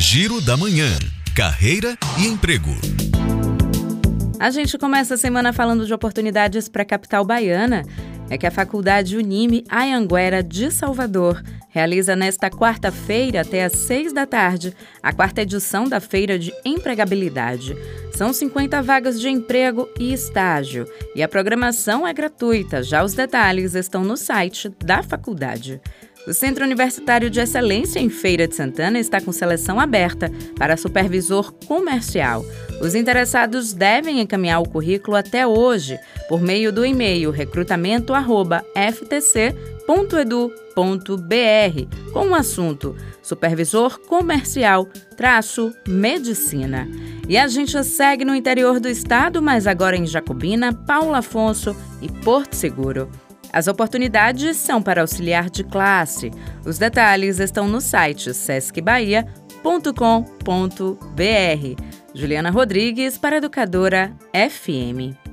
Giro da Manhã. Carreira e emprego. A gente começa a semana falando de oportunidades para a capital baiana. É que a Faculdade Unime Ayanguera de Salvador realiza nesta quarta-feira, até às seis da tarde, a quarta edição da Feira de Empregabilidade. São 50 vagas de emprego e estágio, e a programação é gratuita. Já os detalhes estão no site da faculdade. O Centro Universitário de Excelência em Feira de Santana está com seleção aberta para supervisor comercial. Os interessados devem encaminhar o currículo até hoje por meio do e-mail recrutamento@ftc.edu.br com o assunto Supervisor Comercial traço Medicina. E a gente segue no interior do estado, mas agora em Jacobina, Paulo Afonso e Porto Seguro. As oportunidades são para auxiliar de classe. Os detalhes estão no site sescbahia.com.br. Juliana Rodrigues para Educadora FM.